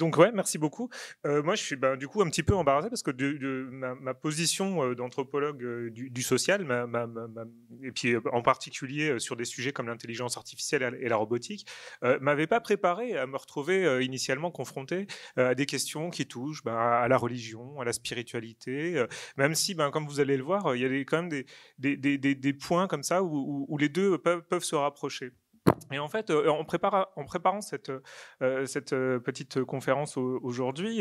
Donc ouais, merci beaucoup. Euh, moi, je suis ben, du coup un petit peu embarrassé parce que ma, position euh, d'anthropologue euh, du, social, et puis en particulier sur des sujets comme l'intelligence artificielle et la robotique, m'avait pas préparé à me retrouver initialement confronté à des questions qui touchent ben, à la religion, à la spiritualité, même si, ben, comme vous allez le voir, il y a quand même des, points comme ça où, les deux peuvent se rapprocher. Et en fait, euh, en, préparant cette, euh, euh, petite conférence aujourd'hui,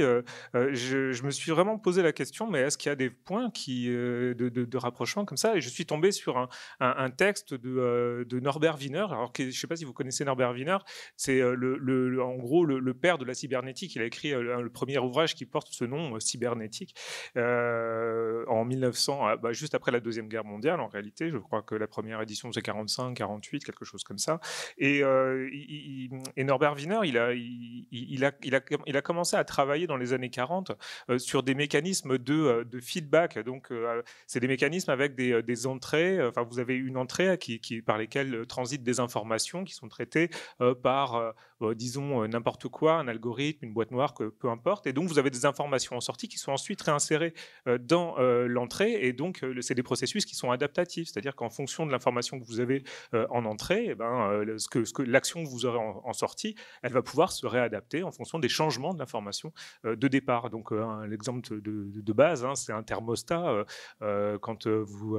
je, me suis vraiment posé la question, mais est-ce qu'il y a des points de, rapprochement comme ça? Et je suis tombé sur un, texte de, Norbert Wiener. Alors, je ne sais pas si vous connaissez Norbert Wiener, c'est en gros le, père de la cybernétique. Il a écrit le premier ouvrage qui porte ce nom, Cybernétique, en 1900, bah, juste après la Deuxième Guerre mondiale, en réalité. Je crois que la première édition, c'est 45, 48, quelque chose comme ça. Et, euh, et Norbert Wiener, il a, commencé à travailler dans les années 40 euh, sur des mécanismes de, euh, feedback. Donc, c'est des mécanismes avec des, entrées. Enfin, vous avez une entrée qui, par lesquelles transitent des informations qui sont traitées par, disons, n'importe quoi, un algorithme, une boîte noire, que, peu importe. Et donc, vous avez des informations en sortie qui sont ensuite réinsérées dans l'entrée. Et donc, c'est des processus qui sont adaptatifs. C'est-à-dire qu'en fonction de l'information que vous avez en entrée, eh ben, ce que, ce que l'action que vous aurez en, sortie, elle va pouvoir se réadapter en fonction des changements de l'information euh, de départ. Donc, euh, l'exemple de, base, hein, c'est un thermostat. Euh, quand vous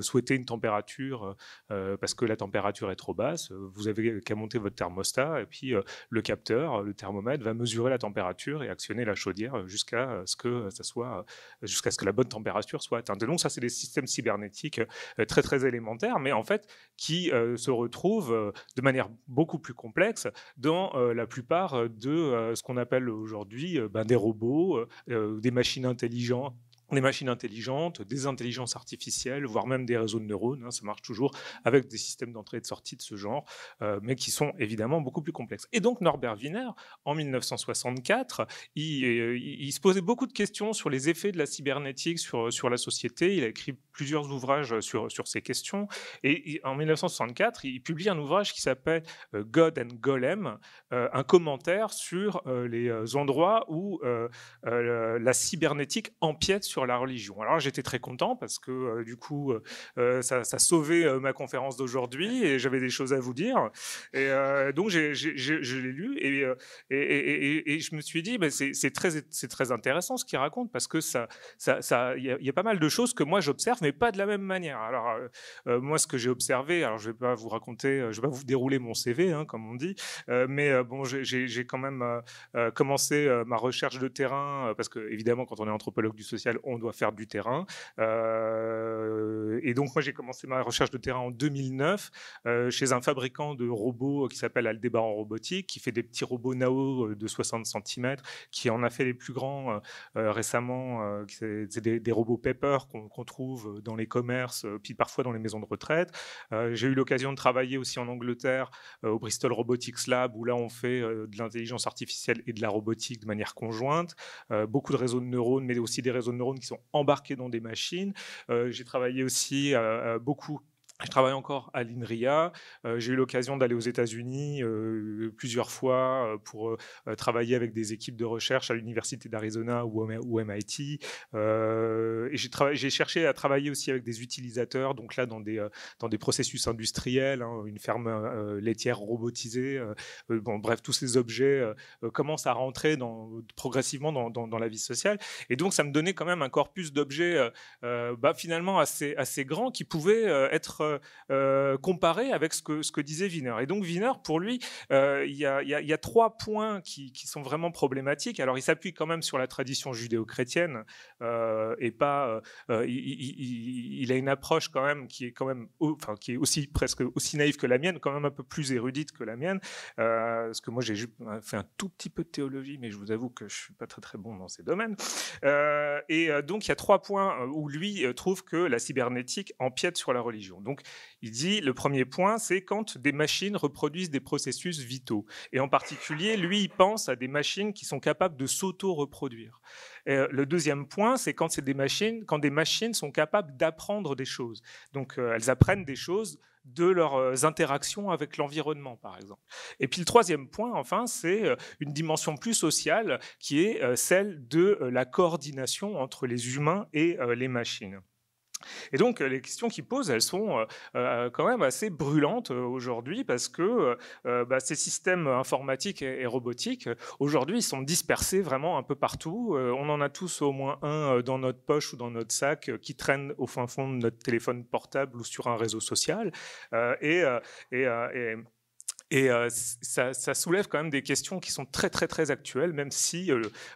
souhaitez une température parce que la température est trop basse, vous avez qu'à monter votre thermostat et puis le capteur, le thermomètre, va mesurer la température et actionner la chaudière jusqu'à ce que ça soit, jusqu'à ce que la bonne température soit atteinte. Donc, ça, c'est des systèmes cybernétiques très très élémentaires, mais en fait qui se retrouvent de manière beaucoup plus complexe dans euh, la plupart de euh, ce qu'on appelle aujourd'hui euh, ben, des robots, des machines intelligentes des machines intelligentes, des intelligences artificielles, voire même des réseaux de neurones. Hein, ça marche toujours avec des systèmes d'entrée et de sortie de ce genre, euh, mais qui sont évidemment beaucoup plus complexes. Et donc Norbert Wiener, en 1964, il, il, se posait beaucoup de questions sur les effets de la cybernétique sur, sur la société. Il a écrit plusieurs ouvrages sur, sur ces questions. Et, en 1964, il publie un ouvrage qui s'appelle euh, God and Golem, euh, un commentaire sur les endroits où la cybernétique empiète sur la religion. Alors j'étais très content parce que euh, du coup, euh, euh, ça, sauvait ma conférence d'aujourd'hui et j'avais des choses à vous dire. Et donc je l'ai lu et, je me suis dit, bah, c'est très, très intéressant ce qu'il raconte parce que ça, ça, il y, a pas mal de choses que moi j'observe, mais pas de la même manière. Alors moi, ce que j'ai observé, alors je vais pas vous raconter, je vais pas vous dérouler mon CV, hein, comme on dit, mais bon, j'ai quand même commencé ma recherche de terrain parce que évidemment, quand on est anthropologue du social, doit faire du terrain. Euh, et donc, moi, j'ai commencé ma recherche de terrain en 2009 euh, chez un fabricant de robots qui s'appelle Aldebaran Robotique, qui fait des petits robots Nao euh, de 60 cm, qui en a fait les plus grands récemment. c'est des, robots Pepper qu'on trouve dans les commerces, puis parfois dans les maisons de retraite. j'ai eu l'occasion de travailler aussi en Angleterre au Bristol Robotics Lab, où là, on fait de l'intelligence artificielle et de la robotique de manière conjointe. beaucoup de réseaux de neurones, mais aussi des réseaux de neurones qui sont embarqués dans des machines. Euh, j'ai travaillé aussi euh, beaucoup je travaille encore à l'INRIA. Euh, j'ai eu l'occasion d'aller aux États-Unis euh, plusieurs fois euh, pour travailler avec des équipes de recherche à l'Université d'Arizona ou, MIT. et j'ai cherché à travailler aussi avec des utilisateurs, donc là dans des, processus industriels, hein, une ferme laitière robotisée. bon, bref, tous ces objets commencent à rentrer progressivement dans, dans, la vie sociale. Et donc, ça me donnait quand même un corpus d'objets bah, finalement assez, assez grand qui pouvait être euh, euh, comparé avec ce que, disait Wiener. Et donc Wiener, pour lui, euh, il y, a, trois points qui, sont vraiment problématiques. Alors il s'appuie quand même sur la tradition judéo-chrétienne et pas. Il, a une approche quand même qui est quand même, enfin qui est aussi presque aussi naïve que la mienne, quand même un peu plus érudite que la mienne. parce que moi j'ai fait un tout petit peu de théologie, mais je vous avoue que je suis pas très très bon dans ces domaines. et donc il y a trois points où lui trouve que la cybernétique empiète sur la religion. Donc il dit le premier point, c'est quand des machines reproduisent des processus vitaux. Et en particulier, lui, il pense à des machines qui sont capables de s'auto-reproduire. Euh, le deuxième point, c'est quand c'est des machines, quand des machines sont capables d'apprendre des choses. Donc, euh, elles apprennent des choses de leurs interactions avec l'environnement, par exemple. Et puis le troisième point, enfin, c'est une dimension plus sociale qui est celle de la coordination entre les humains et les machines. Et donc, les questions qu'il pose, elles sont quand même assez brûlantes aujourd'hui parce que bah, ces systèmes informatiques et, robotiques, aujourd'hui, ils sont dispersés vraiment un peu partout. on en a tous au moins un dans notre poche ou dans notre sac qui traîne au fin fond de notre téléphone portable ou sur un réseau social. et, ça, soulève quand même des questions qui sont très très très actuelles, même si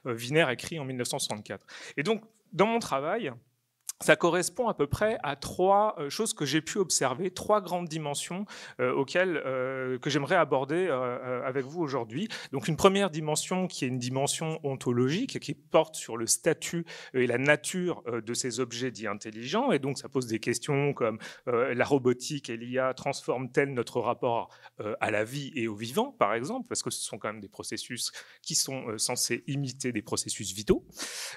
Wiener écrit en 1964. Et donc, dans mon travail, ça correspond à peu près à trois euh, choses que j'ai pu observer, trois grandes dimensions euh, auxquelles euh, que j'aimerais aborder avec vous aujourd'hui. Donc une première dimension qui est une dimension ontologique qui porte sur le statut et la nature de ces objets dits intelligents et donc ça pose des questions comme la robotique et l'IA transforment-elles notre rapport à la vie et au vivant par exemple? Parce que ce sont quand même des processus qui sont censés imiter des processus vitaux.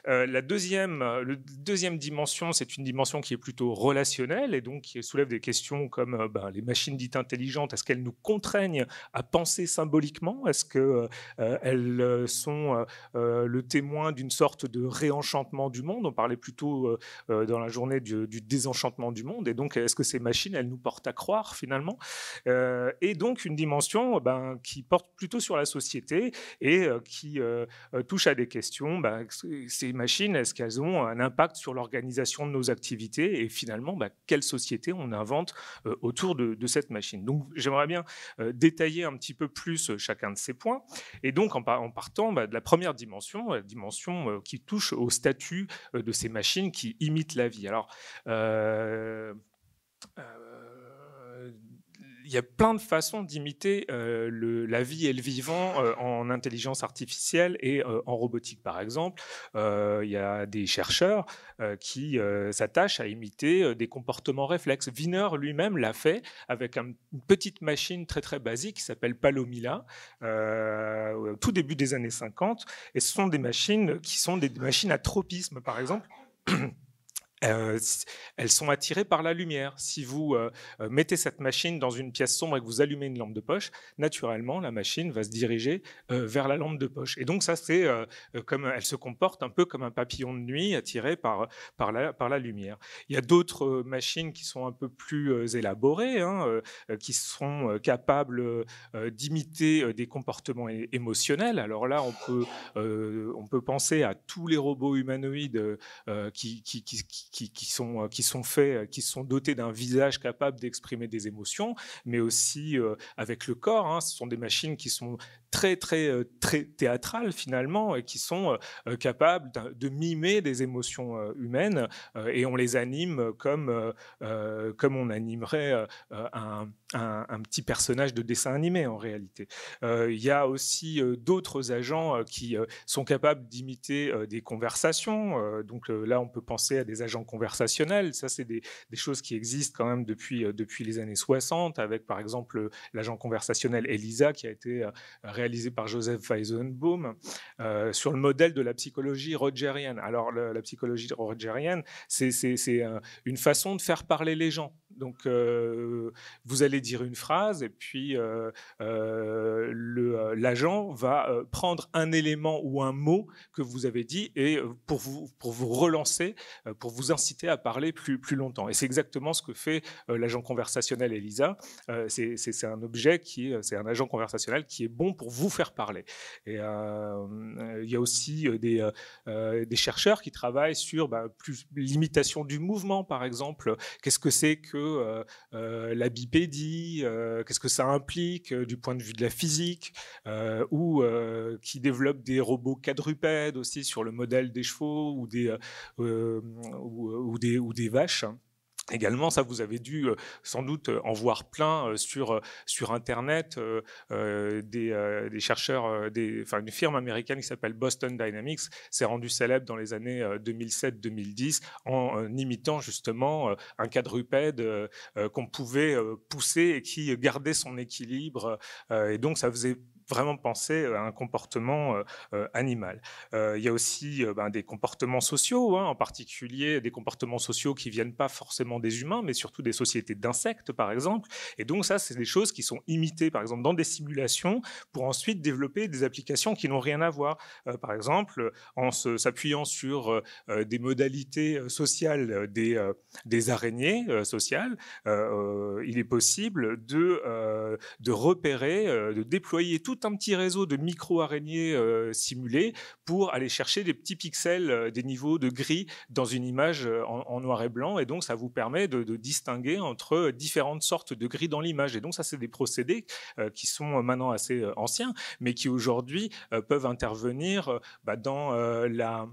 la deuxième le deuxième dimension c'est une dimension qui est plutôt relationnelle et donc qui soulève des questions comme euh, ben, les machines dites intelligentes, est-ce qu'elles nous contraignent à penser symboliquement? Est-ce qu'elles euh, sont euh, le témoin d'une sorte de réenchantement du monde? On parlait plutôt dans la journée du, désenchantement du monde. Et donc, est-ce que ces machines, elles nous portent à croire finalement? Et donc, une dimension ben, qui porte plutôt sur la société et qui touche à des questions. Ben, ces machines, est-ce qu'elles ont un impact sur l'organisation de nos activités et finalement bah, quelle société on invente euh, autour de, cette machine. Donc j'aimerais bien euh, détailler un petit peu plus euh, chacun de ces points et donc en, partant bah, de la première dimension, la dimension qui touche au statut de ces machines qui imitent la vie. Alors il y a plein de façons d'imiter euh, la vie et le vivant euh, en intelligence artificielle et euh, en robotique, par exemple. il y a des chercheurs qui s'attachent à imiter des comportements réflexes. Wiener lui-même l'a fait avec une petite machine très très basique qui s'appelle Palomila, au tout début des années 50. Et ce sont des machines qui sont des machines à tropisme, par exemple. Euh, elles sont attirées par la lumière. Si vous euh, euh, mettez cette machine dans une pièce sombre et que vous allumez une lampe de poche, naturellement, la machine va se diriger vers la lampe de poche. Et donc ça, c'est comme elle se comporte un peu comme un papillon de nuit attiré par par la lumière. Il y a d'autres machines qui sont un peu plus élaborées, hein, qui sont capables d'imiter des comportements émotionnels. Alors là, on peut on peut penser à tous les robots humanoïdes qui, sont, euh, qui sont faits, euh, qui sont dotés d'un visage capable d'exprimer des émotions, mais aussi euh, avec le corps. Hein. Ce sont des machines qui sont très très très théâtrales finalement et qui sont capables de, mimer des émotions humaines et on les anime comme comme on animerait un, un, petit personnage de dessin animé en réalité. Il y a aussi d'autres agents qui sont capables d'imiter des conversations. donc là, on peut penser à des agents conversationnels. Ça, c'est des, choses qui existent quand même depuis, euh, depuis les années 60, avec par exemple l'agent conversationnel ELISA qui a été euh, réalisé par Joseph Weizenbaum euh, sur le modèle de la psychologie rogerienne. Alors, la psychologie rogerienne, c'est une façon de faire parler les gens. Donc, vous allez dire une phrase et puis l'agent va prendre un élément ou un mot que vous avez dit et pour vous, pour vous relancer, pour vous inciter à parler plus, plus longtemps. Et c'est exactement ce que fait l'agent conversationnel Elisa. c'est un objet qui c'est un agent conversationnel qui est bon pour vous faire parler. Et il y a aussi des, des chercheurs qui travaillent sur bah, l'imitation du mouvement, par exemple. Qu'est-ce que c'est que euh, euh, la bipédie, euh, qu'est-ce que ça implique du point de vue de la physique, ou qui développe des robots quadrupèdes aussi sur le modèle des chevaux ou des, ou, des, ou des vaches. Également, ça, vous avez dû sans doute en voir plein sur, Internet, des, chercheurs, des, enfin, une firme américaine qui s'appelle Boston Dynamics s'est rendue célèbre dans les années 2007-2010 en imitant justement un quadrupède qu'on pouvait pousser et qui gardait son équilibre. et donc, ça faisait vraiment penser à un comportement animal. il y a aussi ben, des comportements sociaux, hein, en particulier des comportements sociaux qui viennent pas forcément des humains, mais surtout des sociétés d'insectes, par exemple. Et donc ça, c'est des choses qui sont imitées, par exemple, dans des simulations, pour ensuite développer des applications qui n'ont rien à voir. par exemple, en s'appuyant sur des modalités sociales des, araignées sociales, il est possible de, de repérer, de déployer tout un petit réseau de micro-araignées simulées pour aller chercher des petits pixels, des niveaux de gris dans une image en, noir et blanc. Et donc, ça vous permet de, distinguer entre différentes sortes de gris dans l'image. Et donc, ça, c'est des procédés qui sont maintenant assez anciens, mais qui aujourd'hui peuvent intervenir bah, dans la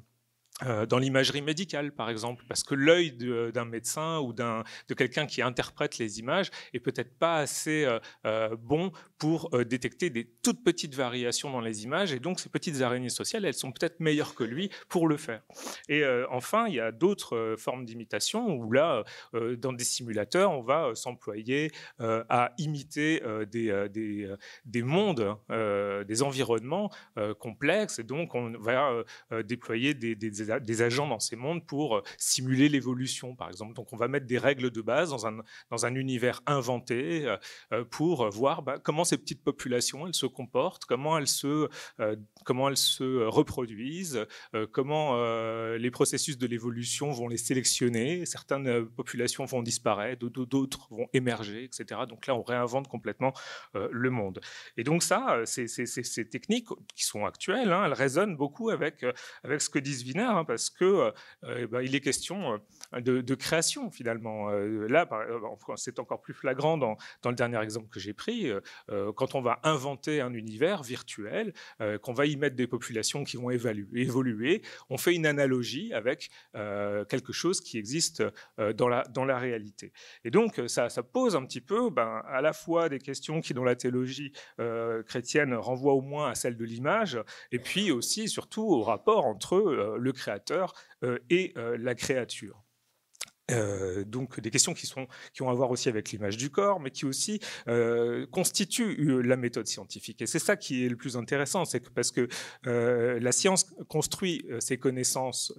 euh, dans l'imagerie médicale, par exemple, parce que l'œil d'un médecin ou de quelqu'un qui interprète les images est peut-être pas assez euh, euh, bon pour détecter des toutes petites variations dans les images, et donc ces petites araignées sociales, elles sont peut-être meilleures que lui pour le faire. Et enfin, il y a d'autres formes d'imitation où là, dans des simulateurs, on va s'employer à imiter des, des, des, mondes, des environnements complexes, et donc on va déployer des, des des, agents dans ces mondes pour euh, simuler l'évolution, par exemple. Donc on va mettre des règles de base dans un, dans un univers inventé euh, euh, pour voir bah, comment ces petites populations elles se comportent, comment elles se, comment elles se reproduisent, comment les processus de l'évolution vont les sélectionner. Certaines populations vont disparaître, d'autres vont émerger, etc. Donc là, on réinvente complètement le monde. Et donc ça, ces, ces, techniques qui sont actuelles, hein, elles résonnent beaucoup avec, avec ce que dit Wiener, hein, parce que euh, eh ben, il est question euh, de, création finalement. Euh, là, c'est encore plus flagrant dans, dans le dernier exemple que j'ai pris. quand on va inventer un univers virtuel, qu'on va y mettre des populations qui vont évoluer, on fait une analogie avec quelque chose qui existe dans la, dans la réalité. Et donc, ça, pose un petit peu ben, à la fois des questions qui, dans la théologie chrétienne, renvoient au moins à celle de l'image, et puis aussi, surtout, au rapport entre le créateur euh, et euh, la créature. Euh, donc des questions qui, ont à voir aussi avec l'image du corps, mais qui aussi constituent la méthode scientifique. Et c'est ça qui est le plus intéressant, c'est que parce que la science construit ses connaissances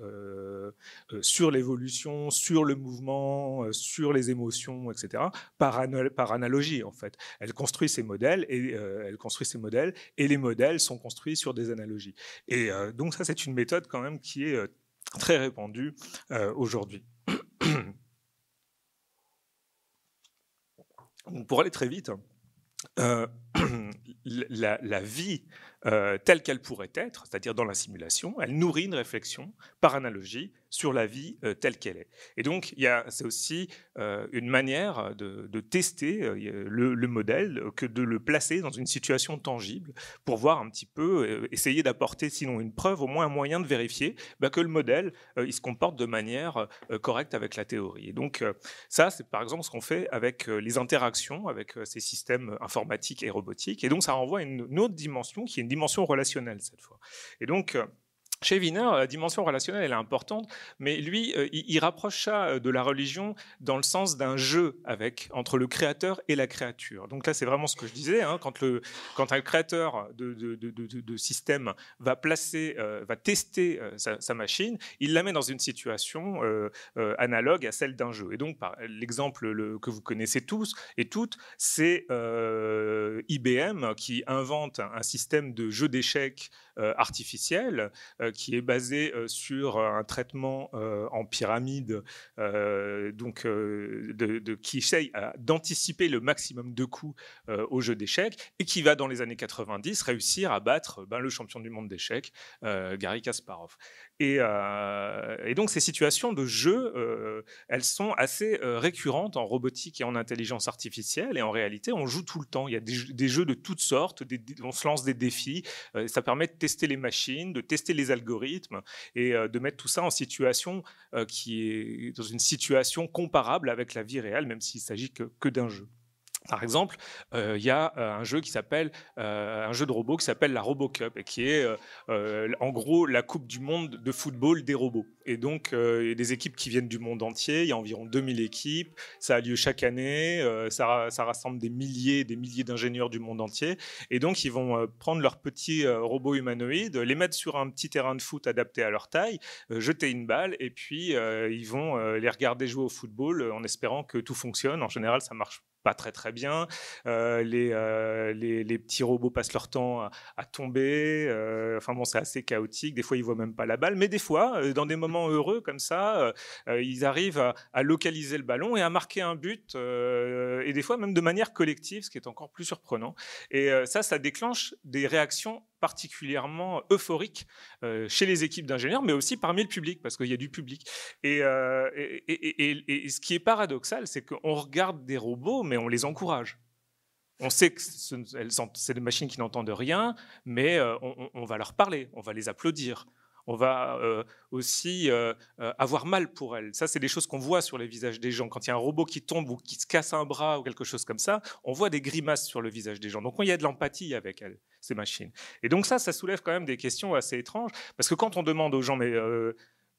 sur l'évolution, sur le mouvement, sur les émotions, etc. Par, par, analogie en fait. Elle construit ses modèles et elle construit ses modèles et les modèles sont construits sur des analogies. Et donc ça c'est une méthode quand même qui est très répandue aujourd'hui. Pour aller très vite, euh, la, vie euh, telle qu'elle pourrait être, c'est-à-dire dans la simulation, elle nourrit une réflexion par analogie sur la vie euh, telle qu'elle est. Et donc, c'est aussi euh, une manière de, tester le, modèle que de le placer dans une situation tangible pour voir un petit peu, essayer d'apporter sinon une preuve, au moins un moyen de vérifier bah, que le modèle, il se comporte de manière correcte avec la théorie. Et donc, ça, c'est par exemple ce qu'on fait avec les interactions avec ces systèmes informatiques et robotiques. Et donc, ça renvoie à une autre dimension qui est une dimension relationnelle cette fois. Et donc, euh, chez Wiener, la dimension relationnelle elle est importante, mais lui, euh, il, rapproche ça euh, de la religion dans le sens d'un jeu avec entre le créateur et la créature. Donc là, c'est vraiment ce que je disais. Hein, quand, le, quand un créateur de, de, de, système va placer, va tester sa, machine, il la met dans une situation analogue à celle d'un jeu. Et donc, l'exemple que vous connaissez tous et toutes, c'est IBM qui invente un système de jeu d'échecs euh, artificielle euh, qui est basée euh, sur un traitement en pyramide, donc qui essaye d'anticiper le maximum de coups au jeu d'échecs et qui va dans les années 90 réussir à battre ben, le champion du monde d'échecs, Gary Kasparov. Et, donc ces situations de jeu, elles sont assez récurrentes en robotique et en intelligence artificielle. Et en réalité, on joue tout le temps. Il y a des, jeux de toutes sortes. on se lance des défis. ça permet de tester les machines, de tester les algorithmes et de mettre tout ça en situation qui est dans une situation comparable avec la vie réelle, même s'il s'agit que d'un jeu. Par exemple, il y a un jeu qui s'appelle un jeu de robot qui s'appelle la RoboCup et qui est en gros la Coupe du monde de football des robots. Et donc, euh, il y a des équipes qui viennent du monde entier. Il y a environ 2000 équipes. Ça a lieu chaque année. Euh, ça, rassemble des milliers des milliers d'ingénieurs du monde entier. Et donc, ils vont euh, prendre leurs petits robots humanoïdes, les mettre sur un petit terrain de foot adapté à leur taille, jeter une balle, et puis ils vont les regarder jouer au football en espérant que tout fonctionne. En général, ça marche pas très très bien. Les, petits robots passent leur temps à, tomber. Enfin bon, c'est assez chaotique. Des fois, ils voient même pas la balle, mais des fois, dans des moments heureux comme ça, ils arrivent à, localiser le ballon et à marquer un but. et des fois, même de manière collective, ce qui est encore plus surprenant. Et ça, ça déclenche des réactions particulièrement euphorique euh, chez les équipes d'ingénieurs, mais aussi parmi le public, parce qu'il y a du public. Euh, et, ce qui est paradoxal, c'est qu'on regarde des robots, mais on les encourage. On sait que c'est des machines qui n'entendent rien, mais euh, on, va leur parler, on va les applaudir, on va euh, aussi euh, euh, avoir mal pour elles. Ça, c'est des choses qu'on voit sur les visages des gens. Quand il y a un robot qui tombe ou qui se casse un bras ou quelque chose comme ça, on voit des grimaces sur le visage des gens. Donc, il y a de l'empathie avec elles, ces machines. Et donc ça, ça soulève quand même des questions assez étranges, parce que quand on demande aux gens, mais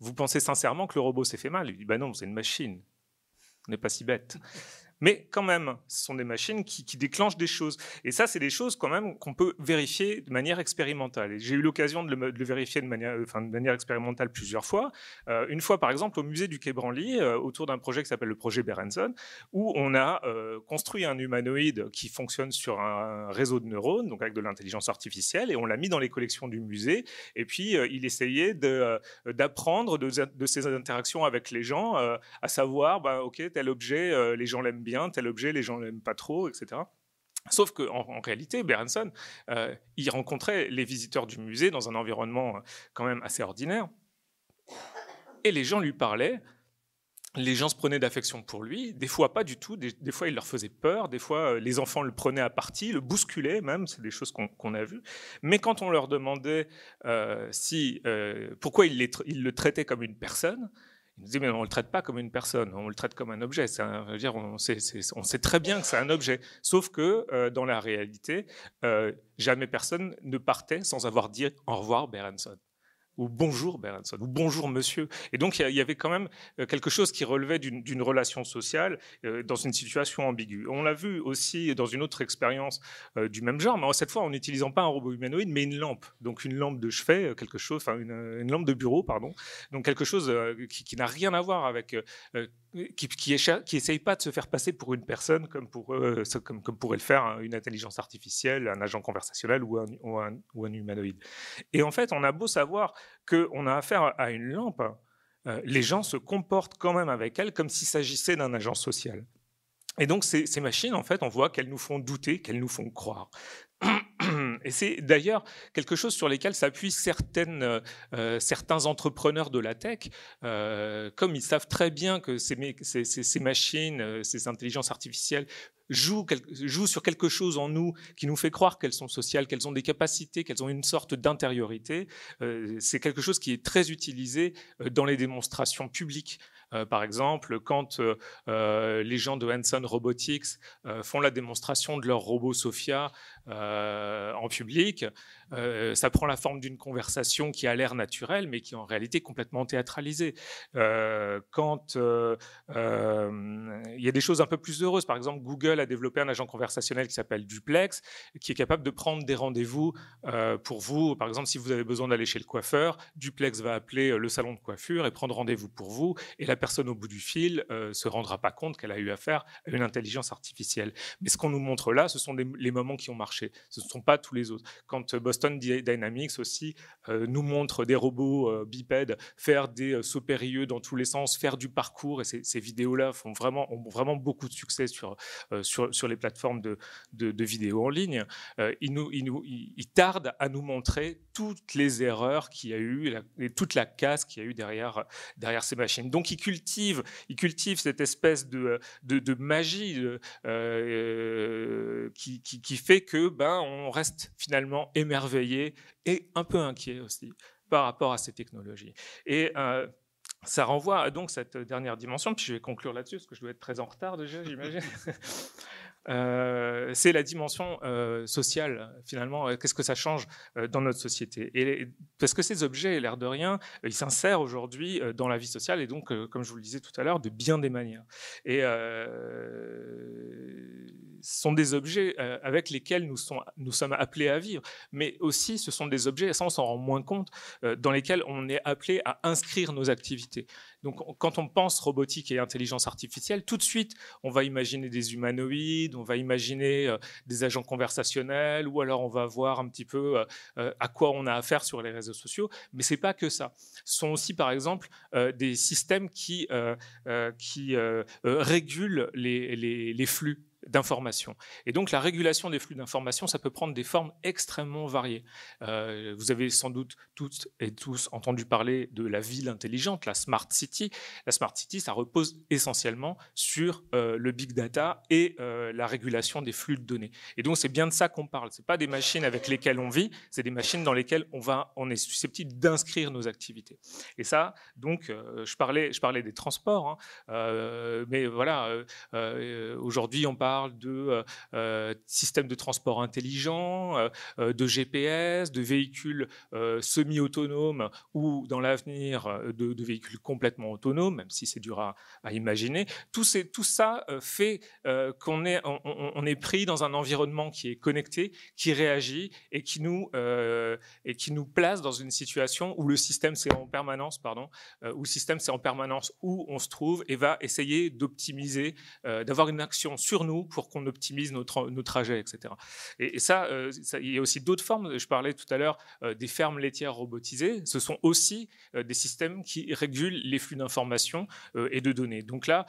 vous pensez sincèrement que le robot s'est fait mal? Il dit, bah non, c'est une machine. On n'est pas si bête. Mais quand même, ce sont des machines qui, déclenchent des choses. Et ça, c'est des choses quand même qu'on peut vérifier de manière expérimentale. J'ai eu l'occasion de, le, vérifier de manière, expérimentale plusieurs fois. Euh, une fois, par exemple, au musée du Quai Branly, euh, autour d'un projet qui s'appelle le projet Berenson, où on a euh, construit un humanoïde qui fonctionne sur un réseau de neurones, donc avec de l'intelligence artificielle, et on l'a mis dans les collections du musée. Et puis, il essayait d'apprendre de, ces interactions avec les gens, à savoir, bah, OK, tel objet, les gens l'aiment tel objet, les gens l'aiment pas trop, etc. Sauf qu'en en, réalité, Berenson, euh, il rencontrait les visiteurs du musée dans un environnement euh, quand même assez ordinaire. Et les gens lui parlaient, les gens se prenaient d'affection pour lui, des fois pas du tout, des, fois il leur faisait peur, des fois euh, les enfants le prenaient à partie, le bousculaient même, c'est des choses qu'on a vues. Mais quand on leur demandait si, pourquoi il, il, le traitait comme une personne, nous dit, mais on ne le traite pas comme une personne, on le traite comme un objet. dire, on, sait, on, sait, très bien que c'est un objet. Sauf que euh, dans la réalité, euh, jamais personne ne partait sans avoir dit au revoir Berenson ou bonjour Berenson, ou bonjour monsieur. Et donc il y avait quand même euh, quelque chose qui relevait d'une relation sociale euh, dans une situation ambiguë. On l'a vu aussi dans une autre expérience euh, du même genre, mais cette fois en n'utilisant pas un robot humanoïde, mais une lampe. Donc une lampe de chevet, quelque chose, enfin une, lampe de bureau, pardon. Donc quelque chose qui, n'a rien à voir avec qui, qui, essaye pas de se faire passer pour une personne comme, pour, comme pourrait le faire une intelligence artificielle, un agent conversationnel ou un, humanoïde. Et en fait, on a beau savoir qu'on a affaire à une lampe, euh, les gens se comportent quand même avec elle comme s'il s'agissait d'un agent social. Et donc ces, machines, en fait, on voit qu'elles nous font douter, qu'elles nous font croire. Et c'est d'ailleurs quelque chose sur lequel s'appuient certaines, euh, certains entrepreneurs de la tech, euh, comme ils savent très bien que ces, machines, ces intelligences artificielles jouent, sur quelque chose en nous qui nous fait croire qu'elles sont sociales, qu'elles ont des capacités, qu'elles ont une sorte d'intériorité. Euh, c'est quelque chose qui est très utilisé euh, dans les démonstrations publiques. Euh, par exemple, quand les gens de Hanson Robotics font la démonstration de leur robot Sophia en public, euh, ça prend la forme d'une conversation qui a l'air naturelle, mais qui est en réalité complètement théâtralisée. Euh, quand euh, il y a des choses un peu plus heureuses, par exemple, Google a développé un agent conversationnel qui s'appelle Duplex, qui est capable de prendre des rendez-vous pour vous. Par exemple, si vous avez besoin d'aller chez le coiffeur, Duplex va appeler le salon de coiffure et prendre rendez-vous pour vous, et la personne au bout du fil se rendra pas compte qu'elle a eu affaire à une intelligence artificielle. Mais ce qu'on nous montre là, ce sont les moments qui ont marché. Ce ne sont pas tous les autres. Quand Boston Dynamics aussi euh, nous montre des robots euh, bipèdes faire des euh, sauts périlleux dans tous les sens, faire du parcours. Et ces, vidéos-là font vraiment, ont vraiment beaucoup de succès sur, sur, sur les plateformes de, de, vidéos en ligne. ils, nous, ils, nous, ils tardent à nous montrer toutes les erreurs qu'il y a eu et toute la casse qu'il y a eu derrière, derrière ces machines. Donc ils cultivent, ils cultivent cette espèce de, de, de magie qui, qui, qui, fait que ben, on reste finalement émerveillé et un peu inquiet aussi par rapport à ces technologies. Et euh, ça renvoie à donc cette dernière dimension, puis je vais conclure là-dessus, parce que je dois être très en retard déjà, j'imagine. c'est la dimension sociale, finalement. Qu'est-ce que ça change dans notre société? Et, Parce que ces objets, l'air de rien, ils s'insèrent aujourd'hui dans la vie sociale et donc, comme je vous le disais tout à l'heure, de bien des manières. Et sont des objets avec lesquels nous, sommes appelés à vivre, mais aussi ce sont des objets, et ça on s'en rend moins compte, dans lesquels on est appelé à inscrire nos activités. Donc, quand on pense robotique et intelligence artificielle, tout de suite, on va imaginer des humanoïdes, on va imaginer euh, des agents conversationnels, ou alors on va voir un petit peu euh, euh, à quoi on a affaire sur les réseaux sociaux. Mais c'est pas que ça. Ce sont aussi, par exemple, des systèmes qui, régulent les flux d'informations. Et donc la régulation des flux d'informations, ça peut prendre des formes extrêmement variées. Euh, vous avez sans doute toutes et tous entendu parler de la ville intelligente, la smart city. La smart city, ça repose essentiellement sur euh, le big data et euh, la régulation des flux de données. Et donc c'est bien de ça qu'on parle. C'est pas des machines avec lesquelles on vit, c'est des machines dans lesquelles on va, on est susceptible d'inscrire nos activités. Et ça, donc, je parlais, je parlais des transports, hein, mais voilà, aujourd'hui on parle de euh, euh, systèmes de transport intelligents, euh, de GPS, de véhicules semi-autonomes ou dans l'avenir de, véhicules complètement autonomes, même si c'est dur à, imaginer. Tout, tout, ça fait qu'on est, on, est pris dans un environnement qui est connecté, qui réagit et qui nous, et qui nous place dans une situation où le système c'est en permanence, pardon, où le système c'est en permanence où on se trouve et va essayer d'optimiser, d'avoir une action sur nous pour qu'on optimise nos, trajets, etc. Et, euh, ça, il y a aussi d'autres formes. Je parlais tout à l'heure euh, des fermes laitières robotisées. Ce sont aussi euh, des systèmes qui régulent les flux d'informations et de données. Donc là,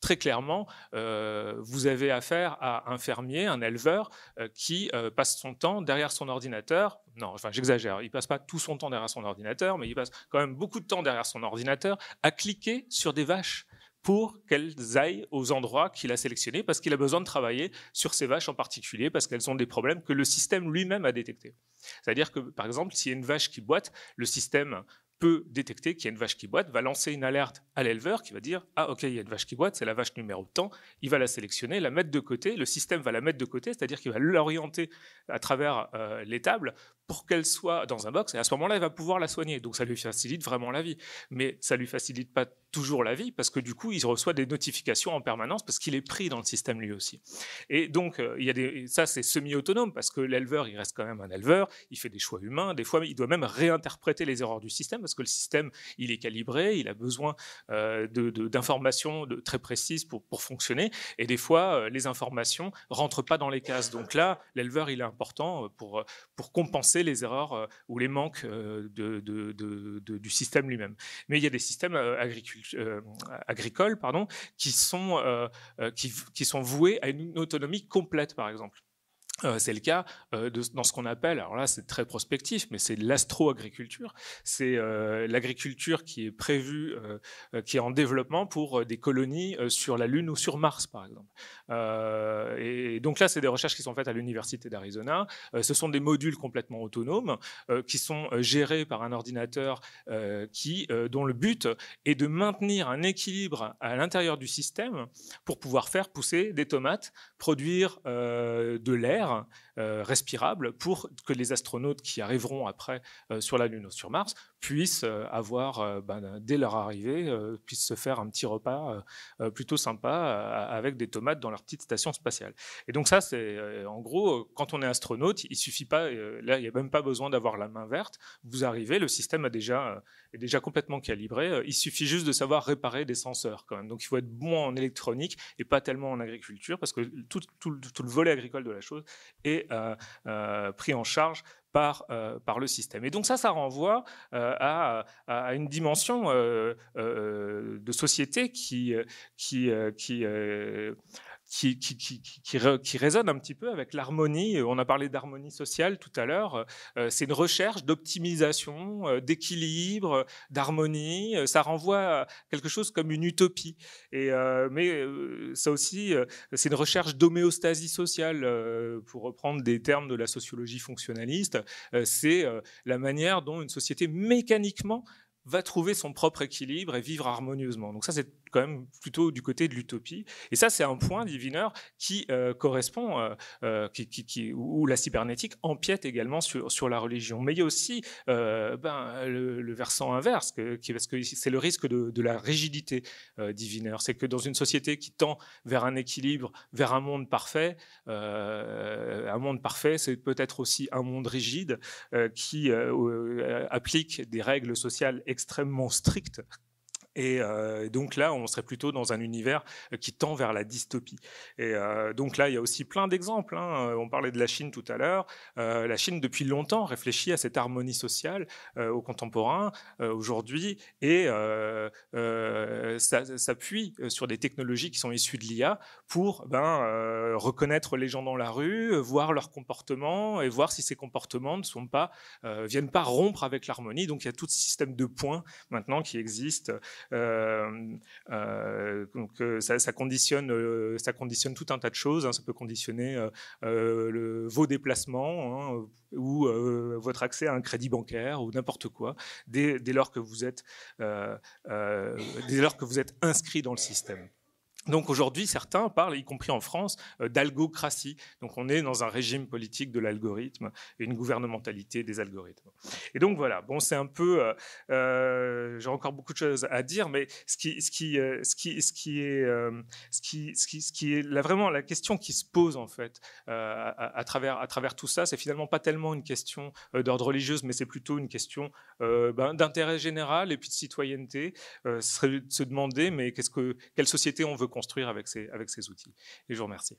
très clairement, vous avez affaire à un fermier, un éleveur, qui passe son temps derrière son ordinateur. Non, enfin, j'exagère. Il passe pas tout son temps derrière son ordinateur, mais il passe quand même beaucoup de temps derrière son ordinateur à cliquer sur des vaches pour qu'elles aillent aux endroits qu'il a sélectionnés, parce qu'il a besoin de travailler sur ces vaches en particulier, parce qu'elles ont des problèmes que le système lui-même a détectés. C'est-à-dire que, par exemple, s'il y a une vache qui boite, le système peut détecter qu'il y a une vache qui boite, va lancer une alerte à l'éleveur qui va dire Ah, ok, il y a une vache qui boite, c'est la vache numéro temps. Il va la sélectionner, la mettre de côté. Le système va la mettre de côté, c'est-à-dire qu'il va l'orienter à travers euh, les tables pour qu'elle soit dans un box. Et à ce moment-là, il va pouvoir la soigner. Donc ça lui facilite vraiment la vie. Mais ça lui facilite pas toujours la vie parce que du coup, il reçoit des notifications en permanence parce qu'il est pris dans le système lui aussi. Et donc, euh, il y a des, ça, c'est semi-autonome parce que l'éleveur, il reste quand même un éleveur, il fait des choix humains. Des fois, il doit même réinterpréter les erreurs du système parce que le système, il est calibré, il a besoin euh, d'informations très précises pour, fonctionner. Et des fois, euh, les informations rentrent pas dans les cases. Donc là, l'éleveur, il est important pour, pour compenser les erreurs ou les manques du système lui-même. Mais il y a des systèmes euh, agricoles pardon, euh, euh, qui sont voués à une autonomie complète, par exemple. Euh, c'est le cas euh, dans ce qu'on appelle, alors là c'est très prospectif, mais c'est l'astro-agriculture. C'est euh, l'agriculture qui est prévue, qui est en développement pour des colonies sur la Lune ou sur Mars, par exemple. et donc là, c'est des recherches qui sont faites à l'Université d'Arizona. ce sont des modules complètement autonomes qui sont gérés par un ordinateur qui, dont le but est de maintenir un équilibre à l'intérieur du système pour pouvoir faire pousser des tomates, produire de l'air euh, respirable pour que les astronautes qui arriveront après euh, sur la Lune ou sur Mars puissent euh, avoir, ben, dès leur arrivée, puissent se faire un petit repas plutôt sympa avec des tomates dans leur petite station spatiale. Et donc ça, c'est en gros, quand on est astronaute, il suffit pas, là, il n'y a même pas besoin d'avoir la main verte. Vous arrivez, le système a déjà, est déjà complètement calibré. Il suffit juste de savoir réparer des senseurs quand même. Donc il faut être bon en électronique et pas tellement en agriculture parce que tout, tout le volet agricole de la chose est euh, euh, pris en charge par, euh, par le système. Et donc ça, ça renvoie à, une dimension de société qui, qui qui, résonne un petit peu avec l'harmonie. On a parlé d'harmonie sociale tout à l'heure. Euh, c'est une recherche d'optimisation, euh, d'équilibre, d'harmonie. Euh, ça renvoie à quelque chose comme une utopie. Mais ça aussi, c'est une recherche d'homéostasie sociale, pour reprendre des termes de la sociologie fonctionnaliste. c'est la manière dont une société mécaniquement va trouver son propre équilibre et vivre harmonieusement. Donc ça, c'est quand même plutôt du côté de l'utopie. Et ça, c'est un point, divineur, qui correspond, qui, qui, où la cybernétique empiète également sur, la religion. Mais il y a aussi ben, le, versant inverse, qui, parce que c'est le risque de, de la rigidité divineur. C'est que dans une société qui tend vers un équilibre, vers un monde parfait, un monde parfait, c'est peut-être aussi un monde rigide qui applique des règles sociales extrêmement strictes et euh, donc là, on serait plutôt dans un univers euh, qui tend vers la dystopie. Et euh, donc là, il y a aussi plein d'exemples. Hein. On parlait de la Chine tout à l'heure. la Chine, depuis longtemps, réfléchit à cette harmonie sociale au contemporain aujourd'hui et s'appuie sur des technologies qui sont issues de l'IA pour ben, reconnaître les gens dans la rue, voir leurs comportements et voir si ces comportements ne sont pas, viennent pas rompre avec l'harmonie. Donc il y a tout ce système de points maintenant qui existe donc euh, ça, conditionne, ça conditionne tout un tas de choses. Hein. Ça peut conditionner vos déplacements hein, ou votre accès à un crédit bancaire ou n'importe quoi dès lors que vous êtes inscrit dans le système. Donc aujourd'hui, certains parlent, y compris en France, euh, d'algocratie. Donc on est dans un régime politique de l'algorithme et une gouvernementalité des algorithmes. Et donc voilà, bon, c'est un peu, euh, euh, j'ai encore beaucoup de choses à dire, mais ce qui, est, vraiment la question qui se pose en fait à, travers, à travers tout ça, c'est finalement pas tellement une question d'ordre religieuse, mais c'est plutôt une question ben, d'intérêt général et puis de citoyenneté. ce serait de se demander, mais quelle société on veut construire avec ces, avec ces outils. Et je vous remercie.